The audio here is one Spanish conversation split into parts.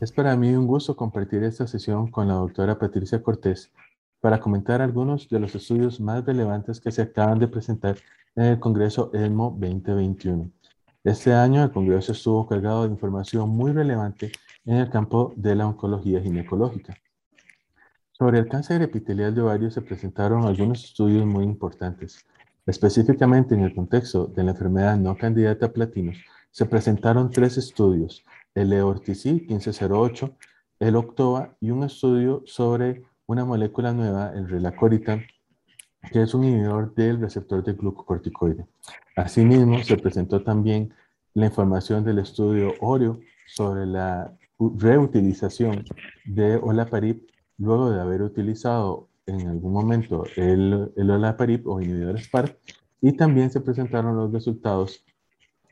Es para mí un gusto compartir esta sesión con la doctora Patricia Cortés para comentar algunos de los estudios más relevantes que se acaban de presentar en el Congreso ESMO 2021. Este año el Congreso estuvo cargado de información muy relevante en el campo de la oncología ginecológica. Sobre el cáncer epitelial de ovario se presentaron algunos estudios muy importantes. Específicamente en el contexto de la enfermedad no candidata a platinos, se presentaron tres estudios, el EORTC 1508, el OCTOVA y un estudio sobre una molécula nueva, el relacoritan, que es un inhibidor del receptor de glucocorticoide. Asimismo, se presentó también la información del estudio OREO sobre la reutilización de olaparib luego de haber utilizado en algún momento el, el olaparib o inhibidor SPARC y también se presentaron los resultados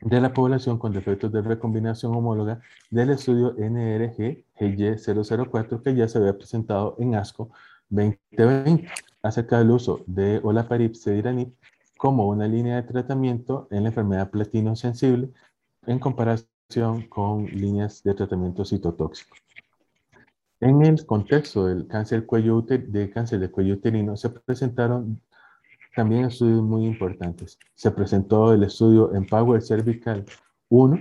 de la población con defectos de recombinación homóloga del estudio NRG-GY004 que ya se había presentado en ASCO 2020 acerca del uso de olaparib cediranib como una línea de tratamiento en la enfermedad platino sensible en comparación con líneas de tratamiento citotóxico. En el contexto del cáncer, cuello cáncer de cuello uterino se presentaron también estudios muy importantes. Se presentó el estudio Empower Cervical 1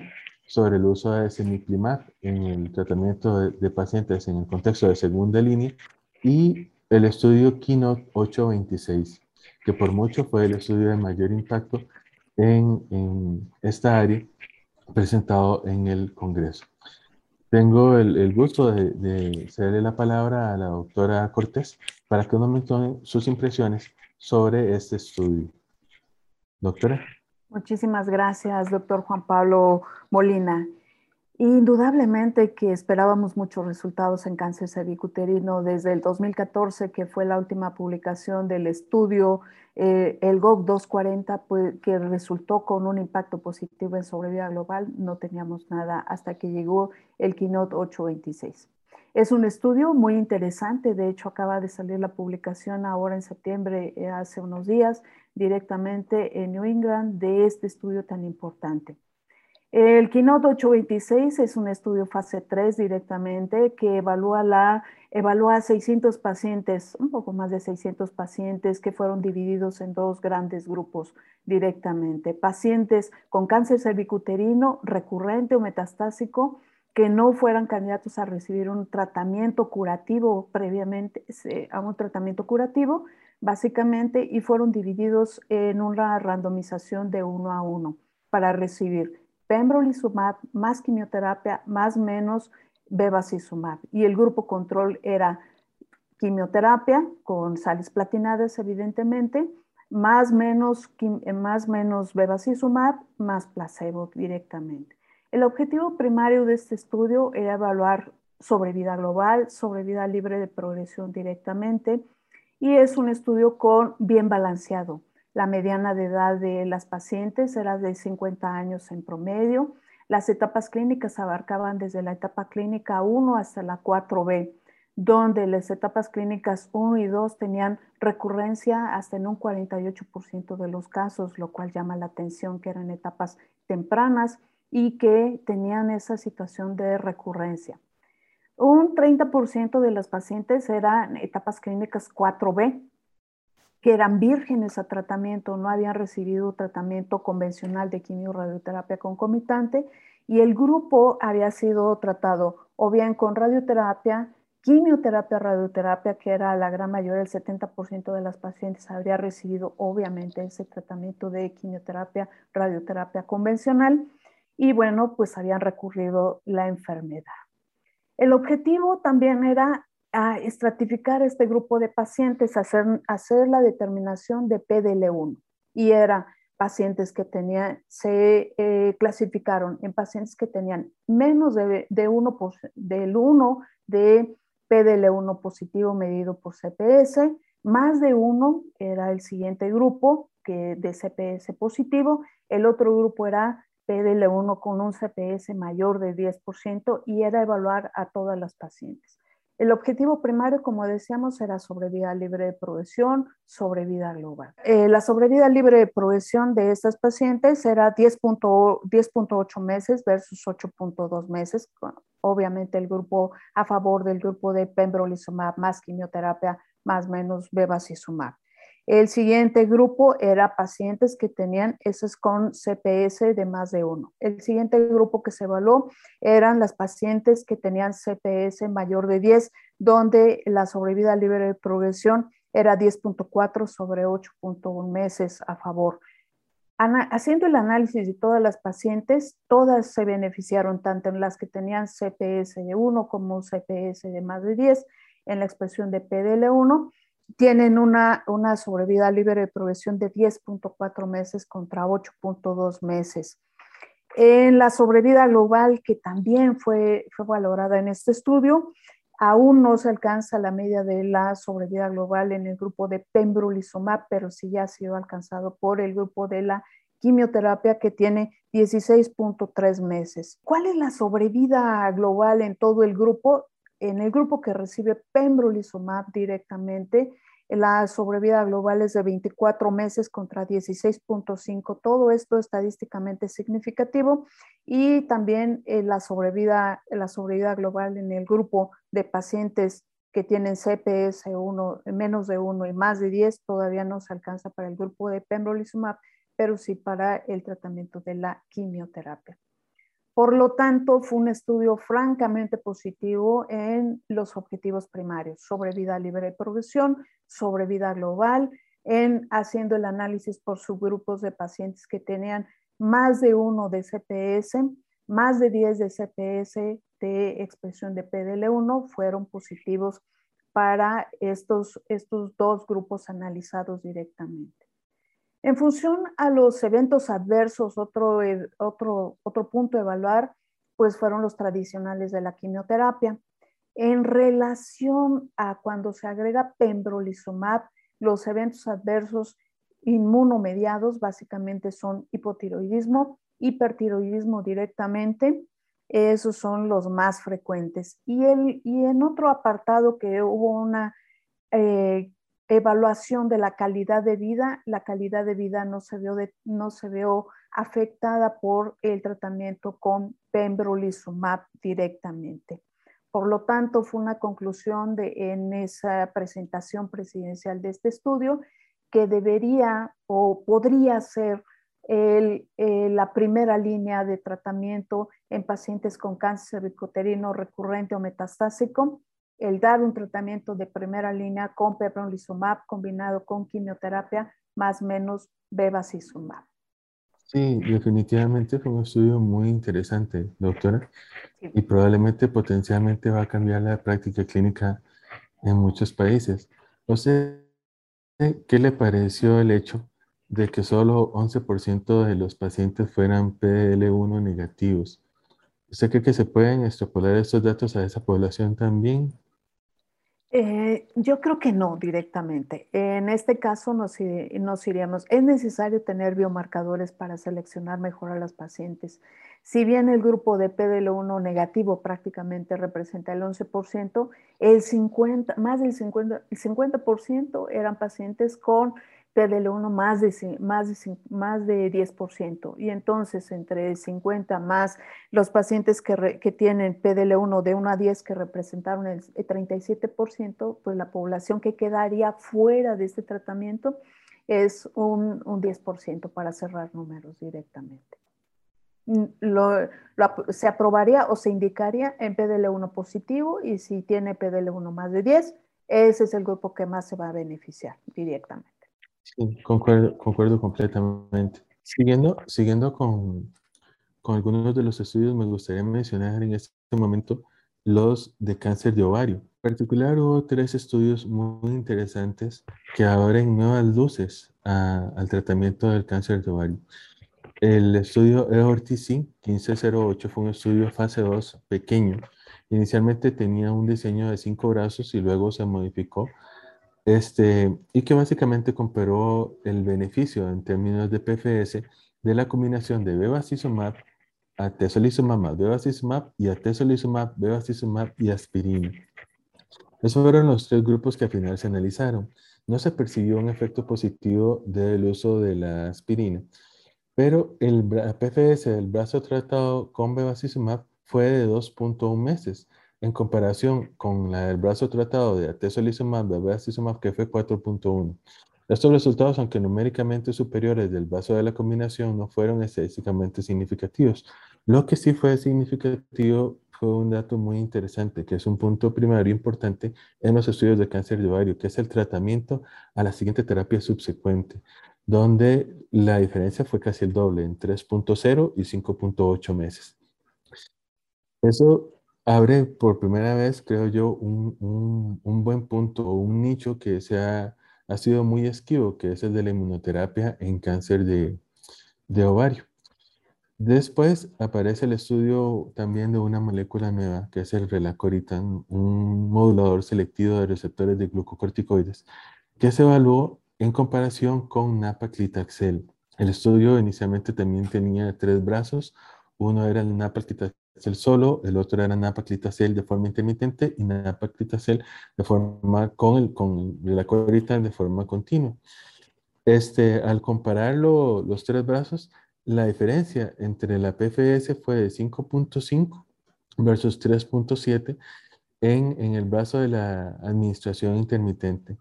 sobre el uso de semiplimab en el tratamiento de, de, pacientes en el contexto de segunda línea y el estudio Keynote 826, que por mucho fue el estudio de mayor impacto en, en esta área presentado en el Congreso. Tengo el, el gusto de, de, cederle la palabra a la doctora Cortés para que nos mencione sus impresiones sobre este estudio. Doctora. Muchísimas gracias, doctor Juan Pablo Molina. Indudablemente que esperábamos muchos resultados en cáncer cervicuterino desde el 2014, que fue la última publicación del estudio, eh, el GOG 240, pues, que resultó con un impacto positivo en sobrevida global. No teníamos nada hasta que llegó el Keynote 826. Es un estudio muy interesante, de hecho acaba de salir la publicación ahora en septiembre, eh, hace unos días, directamente en New England de este estudio tan importante. El Keynote 826 es un estudio fase 3 directamente que evalúa, la, evalúa 600 pacientes, un poco más de 600 pacientes que fueron divididos en dos grandes grupos directamente. Pacientes con cáncer cervicuterino recurrente o metastásico que no fueran candidatos a recibir un tratamiento curativo previamente, a un tratamiento curativo, básicamente, y fueron divididos en una randomización de uno a uno para recibir pembrolizumab más quimioterapia más menos bevacizumab. Y el grupo control era quimioterapia con sales platinadas, evidentemente, más menos, más menos bevacizumab más placebo directamente. El objetivo primario de este estudio era evaluar sobrevida global, sobrevida libre de progresión directamente, y es un estudio bien balanceado. La mediana de edad de las pacientes era de 50 años en promedio. Las etapas clínicas abarcaban desde la etapa clínica 1 hasta la 4B, donde las etapas clínicas 1 y 2 tenían recurrencia hasta en un 48% de los casos, lo cual llama la atención que eran etapas tempranas y que tenían esa situación de recurrencia. Un 30% de las pacientes eran etapas clínicas 4B, que eran vírgenes a tratamiento, no habían recibido tratamiento convencional de quimio-radioterapia concomitante y el grupo había sido tratado o bien con radioterapia, quimioterapia, radioterapia, que era la gran mayoría, el 70% de las pacientes habría recibido obviamente ese tratamiento de quimioterapia, radioterapia convencional y bueno, pues habían recurrido la enfermedad. El objetivo también era a estratificar este grupo de pacientes, hacer, hacer la determinación de PDL1 y era pacientes que tenían, se eh, clasificaron en pacientes que tenían menos de, de uno, del 1 de PDL1 positivo medido por CPS, más de uno era el siguiente grupo que de CPS positivo, el otro grupo era PDL1 con un CPS mayor de 10% y era evaluar a todas las pacientes. El objetivo primario, como decíamos, era sobrevida libre de progresión, sobrevida global. Eh, la sobrevida libre de progresión de estas pacientes era 10.8 meses versus 8.2 meses. Obviamente el grupo a favor del grupo de pembrolizumab más quimioterapia más menos bevacizumab. El siguiente grupo era pacientes que tenían esos con CPS de más de uno. El siguiente grupo que se evaluó eran las pacientes que tenían CPS mayor de 10, donde la sobrevida libre de progresión era 10.4 sobre 8.1 meses a favor. haciendo el análisis de todas las pacientes, todas se beneficiaron, tanto en las que tenían CPS de 1 como CPS de más de 10 en la expresión de PDL1 tienen una, una sobrevida libre de progresión de 10.4 meses contra 8.2 meses. En la sobrevida global, que también fue, fue valorada en este estudio, aún no se alcanza la media de la sobrevida global en el grupo de pembrolizumab, pero sí ya ha sido alcanzado por el grupo de la quimioterapia que tiene 16.3 meses. ¿Cuál es la sobrevida global en todo el grupo? En el grupo que recibe pembrolizumab directamente, la sobrevida global es de 24 meses contra 16.5. Todo esto estadísticamente significativo y también eh, la, sobrevida, la sobrevida global en el grupo de pacientes que tienen CPS 1, menos de 1 y más de 10 todavía no se alcanza para el grupo de pembrolizumab, pero sí para el tratamiento de la quimioterapia. Por lo tanto, fue un estudio francamente positivo en los objetivos primarios, sobre vida libre de progresión, sobre vida global, en haciendo el análisis por subgrupos de pacientes que tenían más de uno de CPS, más de 10 de CPS de expresión de PDL1 fueron positivos para estos, estos dos grupos analizados directamente. En función a los eventos adversos, otro, otro, otro punto a evaluar, pues fueron los tradicionales de la quimioterapia. En relación a cuando se agrega pembrolizumab, los eventos adversos inmunomediados básicamente son hipotiroidismo, hipertiroidismo directamente, esos son los más frecuentes. Y, el, y en otro apartado que hubo una eh, evaluación de la calidad de vida, la calidad de vida no se vio, no se vio afectada por el tratamiento con pembrolizumab directamente. Por lo tanto, fue una conclusión de, en esa presentación presidencial de este estudio que debería o podría ser la primera línea de tratamiento en pacientes con cáncer cervicuterino recurrente o metastásico el dar un tratamiento de primera línea con pembrolizumab combinado con quimioterapia más menos bevacizumab. Sí, definitivamente fue un estudio muy interesante, doctora, y probablemente potencialmente va a cambiar la práctica clínica en muchos países. No sé, ¿qué le pareció el hecho de que solo 11% de los pacientes fueran PL1 negativos? ¿Usted cree que se pueden extrapolar estos datos a esa población también? Eh, yo creo que no directamente. En este caso nos, iríamos, es necesario tener biomarcadores para seleccionar mejor a los pacientes. Si bien el grupo de PDL1 negativo prácticamente representa el 11%, el 50, más del 50%, el 50 eran pacientes con PDL1 más de, más de, más de 10%. Y entonces, entre 50 más los pacientes que, que tienen PDL1 de 1 a 10 que representaron el 37%, pues la población que quedaría fuera de este tratamiento es un, un 10% para cerrar números directamente. Mm, lo, se aprobaría o se indicaría en PDL1 positivo y si tiene PDL1 más de 10, ese es el grupo que más se va a beneficiar directamente. Sí, concuerdo, concuerdo completamente. Siguiendo, siguiendo con, con algunos de los estudios, me gustaría mencionar en este momento los de cáncer de ovario. En particular, hubo tres estudios muy interesantes que abren nuevas luces al tratamiento del cáncer de ovario. El estudio EORTC 1508 fue un estudio fase 2 pequeño. Inicialmente tenía un diseño de cinco brazos y luego se modificó este, y que básicamente comparó el beneficio en términos de PFS de la combinación de bevacizumab, atezolizumab más bevacizumab y atezolizumab, bevacizumab y aspirina. Esos fueron los tres grupos que al final se analizaron. No se percibió un efecto positivo del uso de la aspirina, pero el PFS del brazo tratado con bevacizumab fue de 2.1 meses, en comparación con la del brazo tratado de atezolizumab, bevacizumab, que fue 4.1. Estos resultados, aunque numéricamente superiores del brazo de la combinación, no fueron estadísticamente significativos. Lo que sí fue significativo fue un dato muy interesante, que es un punto primario importante en los estudios de cáncer de ovario, que es el tratamiento a la siguiente terapia subsecuente, donde la diferencia fue casi el doble, en 3.0 y 5.8 meses. Eso abre por primera vez, creo yo, un, buen punto o un nicho que se ha, sido muy esquivo, que es el de la inmunoterapia en cáncer de, de ovario. Después aparece el estudio también de una molécula nueva, que es el relacoritan, un modulador selectivo de receptores de glucocorticoides, que se evaluó en comparación con napa-clitaxel. El estudio inicialmente también tenía tres brazos. Uno era el napa-clitaxel solo, el otro era napa-clitaxel de forma intermitente y napa-clitaxel de forma con el con relacoritan de forma continua. Este, al compararlo, los tres brazos, la diferencia entre la PFS fue de 5.5 versus 3.7 en, en, el brazo de la administración intermitente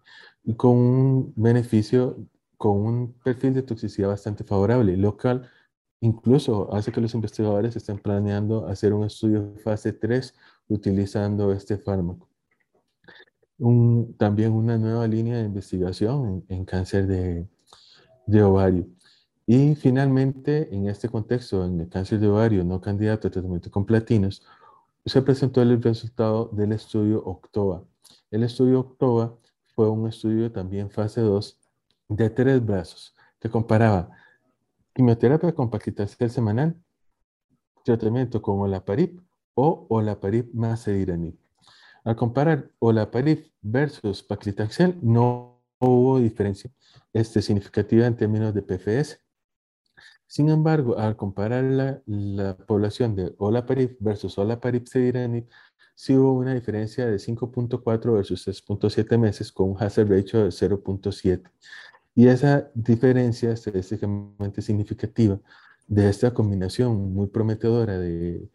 con un beneficio, con un perfil de toxicidad bastante favorable, lo cual incluso hace que los investigadores estén planeando hacer un estudio fase 3 utilizando este fármaco. También una nueva línea de investigación en, cáncer de, ovario. Y finalmente, en este contexto, en el cáncer de ovario no candidato a tratamiento con platinos, se presentó el resultado del estudio OCTOBA. El estudio OCTOBA fue un estudio también fase 2 de tres brazos que comparaba quimioterapia con paclitaxel semanal, tratamiento con olaparib o olaparib más ediranib. Al comparar olaparib versus paclitaxel no hubo diferencia este, significativa en términos de PFS. Sin embargo, al comparar la, población de olaparib versus olaparib cediranib, sí hubo una diferencia de 5.4 versus 6.7 meses con un hazard ratio de 0.7. Y esa diferencia estadísticamente significativa de esta combinación muy prometedora de,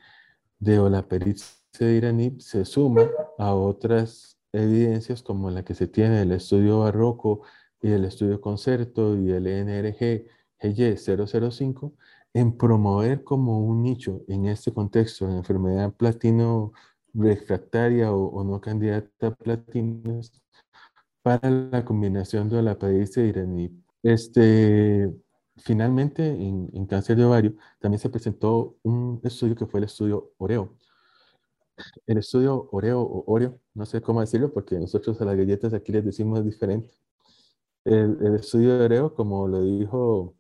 de cediranib se suma a otras evidencias como la que se tiene del estudio barroco y el estudio concerto y el NRG GY005 en promover como un nicho en este contexto de enfermedad platino refractaria o, no candidata a platinos para la combinación de la y iranib. Este, finalmente, en, en, cáncer de ovario, también se presentó un estudio que fue el estudio Oreo. El estudio Oreo o Oreo, no sé cómo decirlo porque nosotros a las galletas aquí les decimos diferente. El, el estudio Oreo, como lo dijo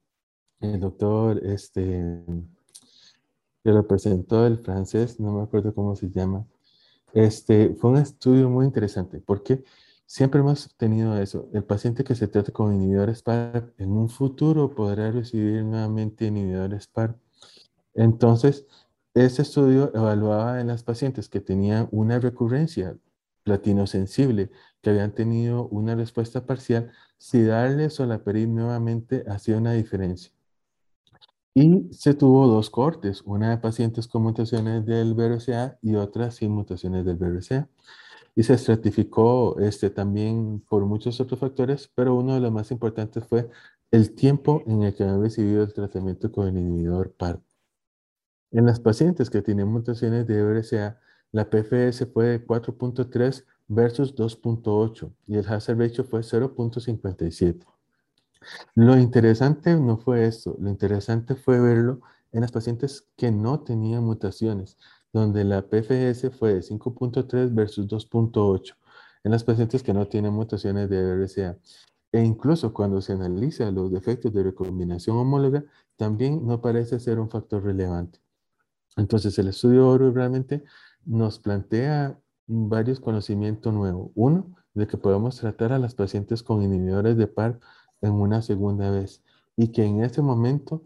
el doctor, este, que lo presentó el francés, no me acuerdo cómo se llama, este, fue un estudio muy interesante porque siempre hemos tenido eso. El paciente que se trata con inhibidores PAR en un futuro podrá recibir nuevamente inhibidores PAR. Entonces, ese estudio evaluaba en las pacientes que tenían una recurrencia platino sensible, que habían tenido una respuesta parcial, si darle solaparib nuevamente hacía una diferencia. Y se tuvo dos cortes, una de pacientes con mutaciones del BRCA y otra sin mutaciones del BRCA. Y se estratificó este, también por muchos otros factores, pero uno de los más importantes fue el tiempo en el que han recibido el tratamiento con el inhibidor PARP. En las pacientes que tienen mutaciones de BRCA, la PFS fue de 4.3 versus 2.8 y el hazard ratio fue 0.57. Lo interesante no fue esto, lo interesante fue verlo en las pacientes que no tenían mutaciones, donde la PFS fue de 5.3 versus 2.8, en las pacientes que no tienen mutaciones de BRCA. E incluso cuando se analiza los defectos de recombinación homóloga, también no parece ser un factor relevante. Entonces, el estudio ORO realmente nos plantea varios conocimientos nuevos. Uno, de que podemos tratar a las pacientes con inhibidores de PAR en una segunda vez y que en ese momento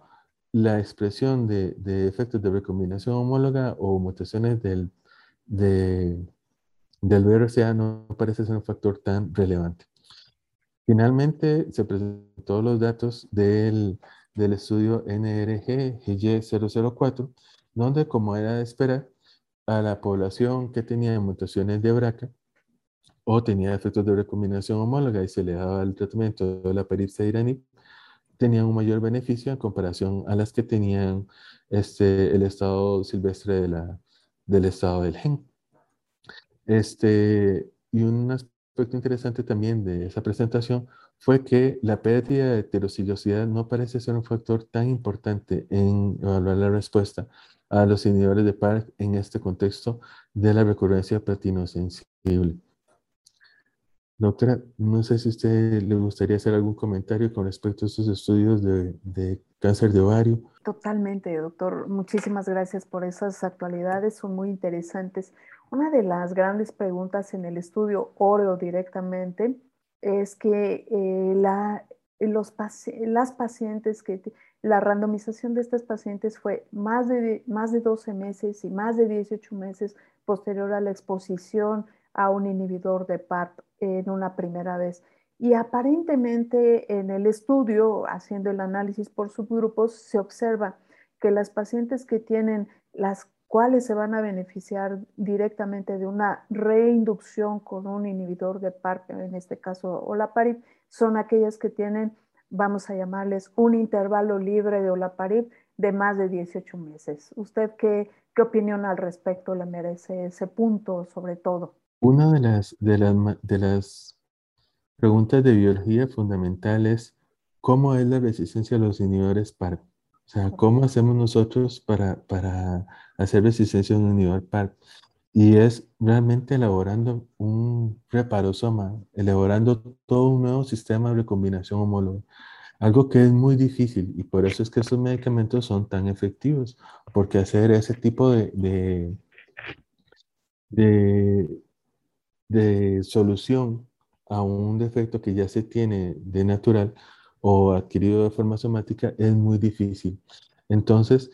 la expresión de, de efectos de recombinación homóloga o mutaciones del, de, del BRCA no parece ser un factor tan relevante. Finalmente, se presentó los datos del, del estudio NRG-GY004, donde, como era de esperar, a la población que tenía mutaciones de BRCA o tenía efectos de recombinación homóloga y se le daba el tratamiento de la peripsia iraní, tenían un mayor beneficio en comparación a las que tenían este, el estado silvestre de del estado del gen. Este, y un aspecto interesante también de esa presentación fue que la pérdida de heterociliosidad no parece ser un factor tan importante en evaluar la respuesta a los inhibidores de PARC en este contexto de la recurrencia platinosensible. Doctora, no sé si a usted le gustaría hacer algún comentario con respecto a estos estudios de, cáncer de ovario. Totalmente, doctor. Muchísimas gracias por esas actualidades, son muy interesantes. Una de las grandes preguntas en el estudio Oreo directamente es que eh, las pacientes que la randomización de estas pacientes fue más de, más de 12 meses y más de 18 meses posterior a la exposición a un inhibidor de PARP en una primera vez. Y aparentemente en el estudio, haciendo el análisis por subgrupos, se observa que las pacientes que tienen las cuales se van a beneficiar directamente de una reinducción con un inhibidor de PARP, en este caso olaparib, son aquellas que tienen vamos a llamarles un intervalo libre de olaparib de más de 18 meses. ¿Usted qué, qué opinión al respecto le merece ese punto sobre todo? Una de las, de las, de las preguntas de biología fundamentales, ¿cómo es la resistencia a los inhibidores PARP? O sea, ¿cómo hacemos nosotros para, para hacer resistencia a un inhibidor PARP? Y es realmente elaborando un reparosoma, elaborando todo un nuevo sistema de recombinación homóloga. Algo que es muy difícil y por eso es que estos medicamentos son tan efectivos, porque hacer ese tipo de, de, de, de solución a un defecto que ya se tiene de natural o adquirido de forma somática es muy difícil. Entonces,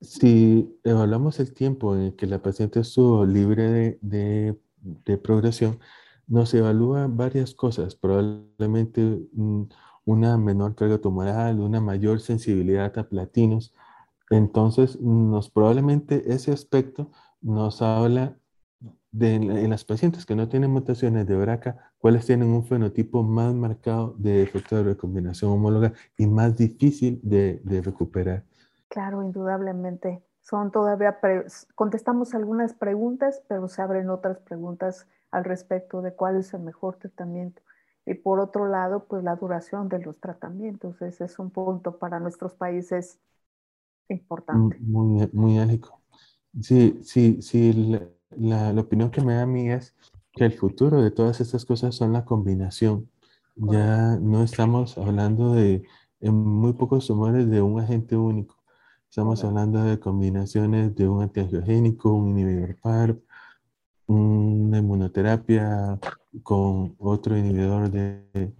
si evaluamos el tiempo en el que la paciente estuvo libre de, de, progresión, nos evalúa varias cosas, probablemente una menor carga tumoral, una mayor sensibilidad a platinos. Entonces, nos, probablemente ese aspecto nos habla de en las pacientes que no tienen mutaciones de BRCA, cuáles tienen un fenotipo más marcado de efecto de recombinación homóloga y más difícil de, de recuperar. Claro, indudablemente. Son todavía, contestamos algunas preguntas, pero se abren otras preguntas al respecto de cuál es el mejor tratamiento. Y por otro lado, pues la duración de los tratamientos. Ese es un punto para nuestros países importante. Muy, muy ágico. Sí, sí, sí. La, la, opinión que me da a mí es que el futuro de todas estas cosas son la combinación. Ya no estamos hablando de, en muy pocos tumores, de un agente único Estamos hablando de combinaciones de un antiangiogénico, un inhibidor PARP, una inmunoterapia con otro inhibidor de,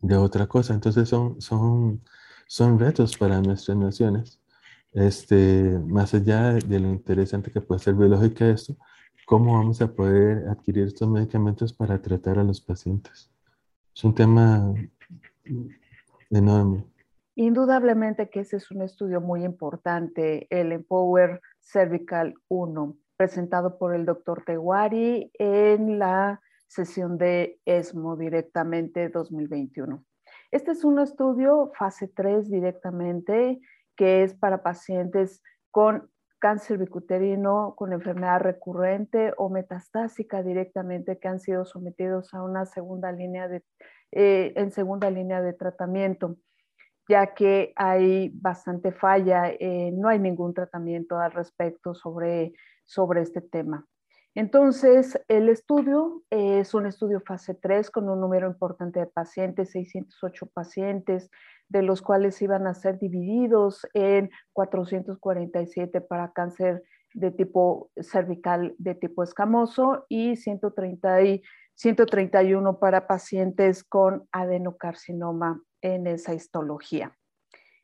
de otra cosa. Entonces son, son, son retos para nuestras naciones. Este, más allá de lo interesante que puede ser biológica esto, ¿cómo vamos a poder adquirir estos medicamentos para tratar a los pacientes? Es un tema enorme. Indudablemente que ese es un estudio muy importante, el Empower Cervical 1, presentado por el doctor Teguari en la sesión de ESMO directamente 2021. Este es un estudio fase 3 directamente que es para pacientes con cáncer bicuterino, con enfermedad recurrente o metastásica directamente que han sido sometidos a una segunda línea de, eh, en segunda línea de tratamiento ya que hay bastante falla, eh, no hay ningún tratamiento al respecto sobre, sobre este tema. Entonces, el estudio es un estudio fase 3 con un número importante de pacientes, 608 pacientes, de los cuales iban a ser divididos en 447 para cáncer de tipo cervical de tipo escamoso y 130 y 131 para pacientes con adenocarcinoma en esa histología.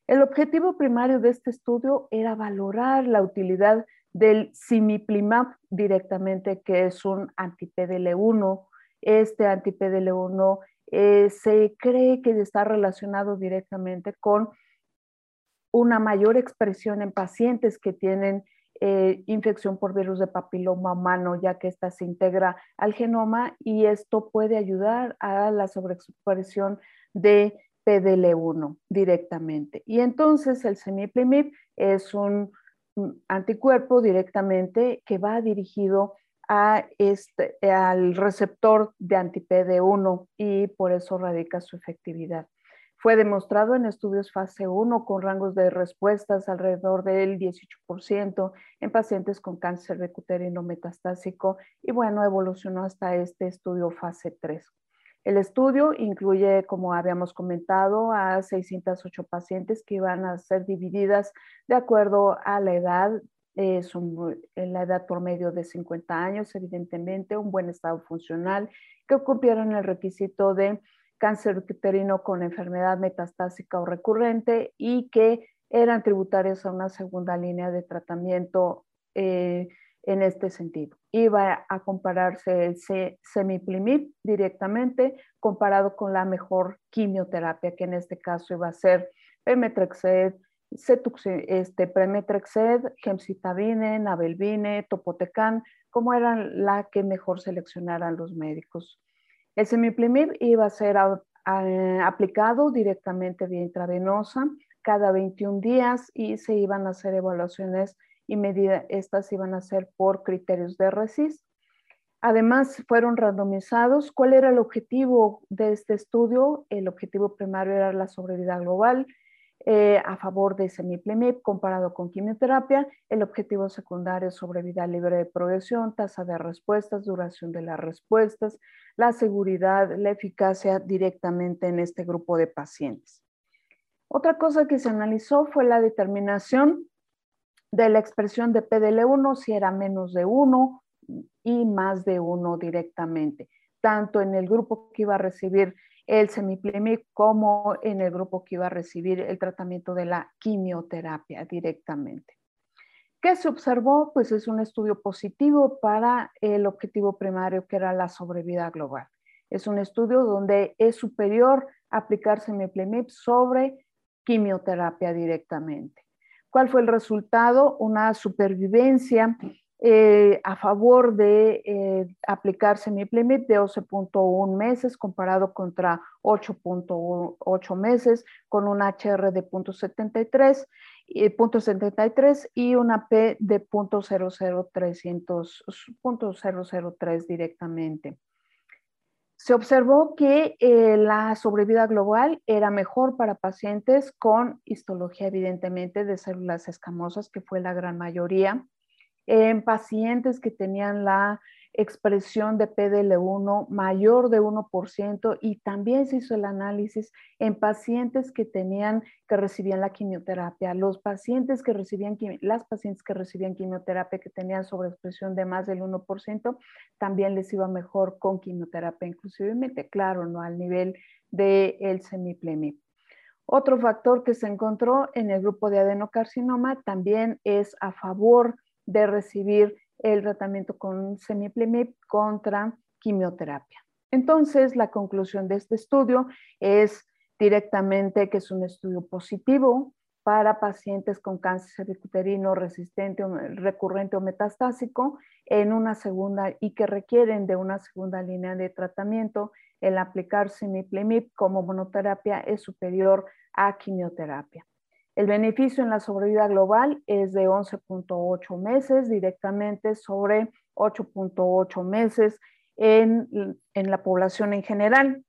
El objetivo primario de este estudio era valorar la utilidad del simiplimab directamente, que es un anti-PDL1. Este anti-PDL1 eh, se cree que está relacionado directamente con una mayor expresión en pacientes que tienen eh, infección por virus de papiloma humano, ya que esta se integra al genoma y esto puede ayudar a la sobreexpresión de PDL1 directamente. Y entonces el semiplimib es un anticuerpo directamente que va dirigido a este, al receptor de anti-PD1 y por eso radica su efectividad. Fue demostrado en estudios fase 1 con rangos de respuestas alrededor del 18% en pacientes con cáncer de cuterino metastásico y bueno, evolucionó hasta este estudio fase 3. El estudio incluye, como habíamos comentado, a 608 pacientes que iban a ser divididas de acuerdo a la edad, eh, en la edad por medio de 50 años, evidentemente, un buen estado funcional, que cumplieron el requisito de cáncer uterino con enfermedad metastásica o recurrente y que eran tributarios a una segunda línea de tratamiento eh, en este sentido. Iba a compararse el semiplimib directamente comparado con la mejor quimioterapia, que en este caso iba a ser pemetrexed, este, premetrexed, gemcitabine, navelbine, topotecan, como eran la que mejor seleccionaran los médicos. El semiplimib iba a ser aplicado directamente vía intravenosa cada 21 días y se iban a hacer evaluaciones y medidas, estas iban a ser por criterios de RESIS. Además, fueron randomizados. ¿Cuál era el objetivo de este estudio? El objetivo primario era la sobrevida global eh, a favor de semiplimib comparado con quimioterapia. El objetivo secundario es sobrevida libre de progresión, tasa de respuestas, duración de las respuestas, la seguridad, la eficacia directamente en este grupo de pacientes. Otra cosa que se analizó fue la determinación de la expresión de PDL1 si era menos de 1 y más de 1 directamente, tanto en el grupo que iba a recibir el semiplimib como en el grupo que iba a recibir el tratamiento de la quimioterapia directamente. ¿Qué se observó? Pues es un estudio positivo para el objetivo primario que era la sobrevida global. Es un estudio donde es superior aplicar semiplimib sobre quimioterapia directamente. ¿Cuál fue el resultado? Una supervivencia eh, a favor de eh, aplicar semiplimib de 11.1 meses comparado contra 8.8 meses con un HR de 0.73, eh, 0.73 y una P de 0.003 directamente. Se observó que eh, la sobrevida global era mejor para pacientes con histología evidentemente de células escamosas, que fue la gran mayoría, en pacientes que tenían la expresión de PDL1 mayor de 1% y también se hizo el análisis en pacientes que tenían que recibían la quimioterapia. Los pacientes que recibían las pacientes que recibían quimioterapia que tenían sobreexpresión de más del 1% también les iba mejor con quimioterapia, inclusivemente, claro, no al nivel del el semiplemib. Otro factor que se encontró en el grupo de adenocarcinoma también es a favor de recibir el tratamiento con semiplimib contra quimioterapia. Entonces, la conclusión de este estudio es directamente que es un estudio positivo para pacientes con cáncer cervicuterino resistente, recurrente o metastásico en una segunda y que requieren de una segunda línea de tratamiento. El aplicar semiplimib como monoterapia es superior a quimioterapia. El beneficio en la sobrevida global es de 11.8 meses directamente sobre 8.8 meses en, la población en general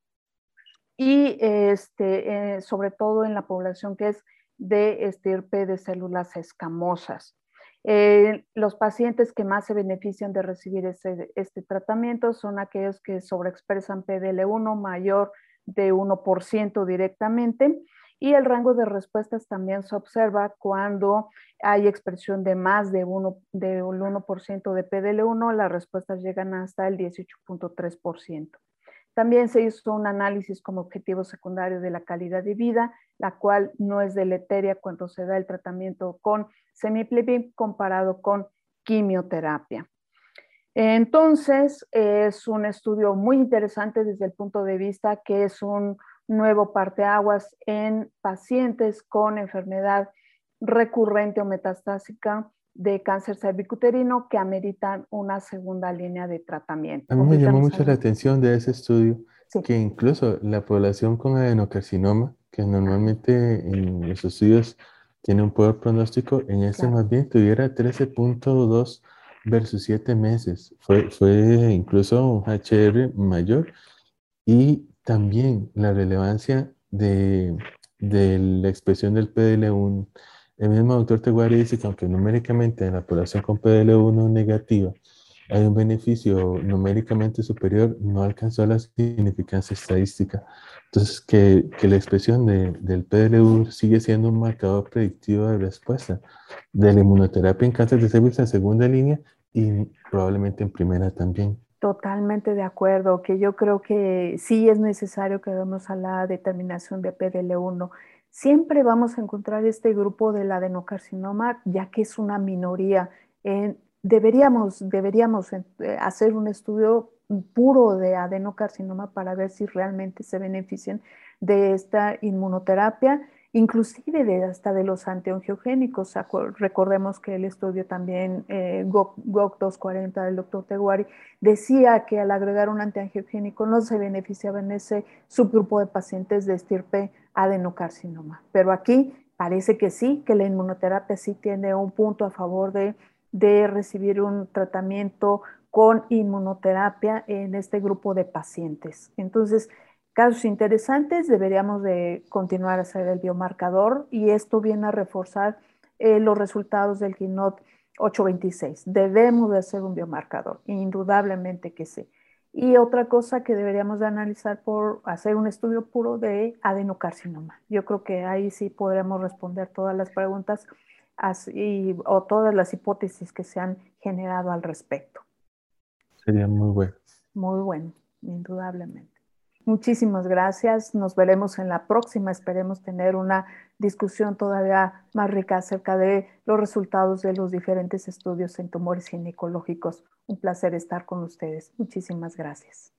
y este, eh, sobre todo en la población que es de estirpe de células escamosas. Eh, los pacientes que más se benefician de recibir este, este tratamiento son aquellos que sobreexpresan PDL1 mayor de 1% directamente y el rango de respuestas también se observa cuando hay expresión de más de, uno, de un 1% de PDL1, las respuestas llegan hasta el 18.3%. También se hizo un análisis como objetivo secundario de la calidad de vida, la cual no es deleteria cuando se da el tratamiento con semiplebin comparado con quimioterapia. Entonces, es un estudio muy interesante desde el punto de vista que es un nuevo parteaguas en pacientes con enfermedad recurrente o metastásica de cáncer cervicuterino que ameritan una segunda línea de tratamiento. A mí me llamó mucho la atención de ese estudio que incluso la población con adenocarcinoma, que normalmente en los estudios tiene un poder pronóstico, en este más bien tuviera 13.2 versus 7 meses. Fue, fue incluso un HR mayor y también la relevancia de, de la expresión del PDL1. El mismo doctor Teguari dice que aunque numéricamente en la población con PDL1 negativa hay un beneficio numéricamente superior, no alcanzó la significancia estadística. Entonces, que, que la expresión de, del PDL1 sigue siendo un marcador predictivo de respuesta de la inmunoterapia en cáncer de cervix en segunda línea y probablemente en primera también. Totalmente de acuerdo, que yo creo que sí es necesario que vamos a la determinación de PDL1. Siempre vamos a encontrar este grupo del adenocarcinoma, ya que es una minoría. deberíamos, deberíamos eh, hacer un estudio puro de adenocarcinoma para ver si realmente se benefician de esta inmunoterapia inclusive de, hasta de los antiangiogénicos. Recordemos que el estudio también, eh, GOC, 240 del doctor Teguari, decía que al agregar un antiangiogénico no se beneficiaba en ese subgrupo de pacientes de estirpe adenocarcinoma. Pero aquí parece que sí, que la inmunoterapia sí tiene un punto a favor de, de recibir un tratamiento con inmunoterapia en este grupo de pacientes. Entonces, casos interesantes, deberíamos de continuar a hacer el biomarcador y esto viene a reforzar eh, los resultados del KINOT 826. Debemos de hacer un biomarcador, indudablemente que sí. Y otra cosa que deberíamos de analizar por hacer un estudio puro de adenocarcinoma. Yo creo que ahí sí podremos responder todas las preguntas así, o todas las hipótesis que se han generado al respecto. Sería muy bueno. Muy bueno, indudablemente. Muchísimas gracias. Nos veremos en la próxima. Esperemos tener una discusión todavía más rica acerca de los resultados de los diferentes estudios en tumores ginecológicos. Un placer estar con ustedes. Muchísimas gracias.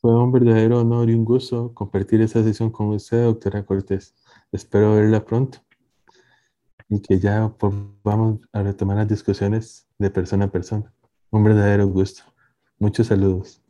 Fue un verdadero honor y un gusto compartir esta sesión con usted, doctora Cortés. Espero verla pronto y que ya vamos a retomar las discusiones de persona a persona. Un verdadero gusto. Muchos saludos.